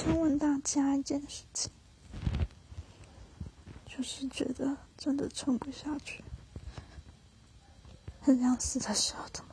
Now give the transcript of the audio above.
想问大家一件事情，就是觉得真的撑不下去，很想死的时候怎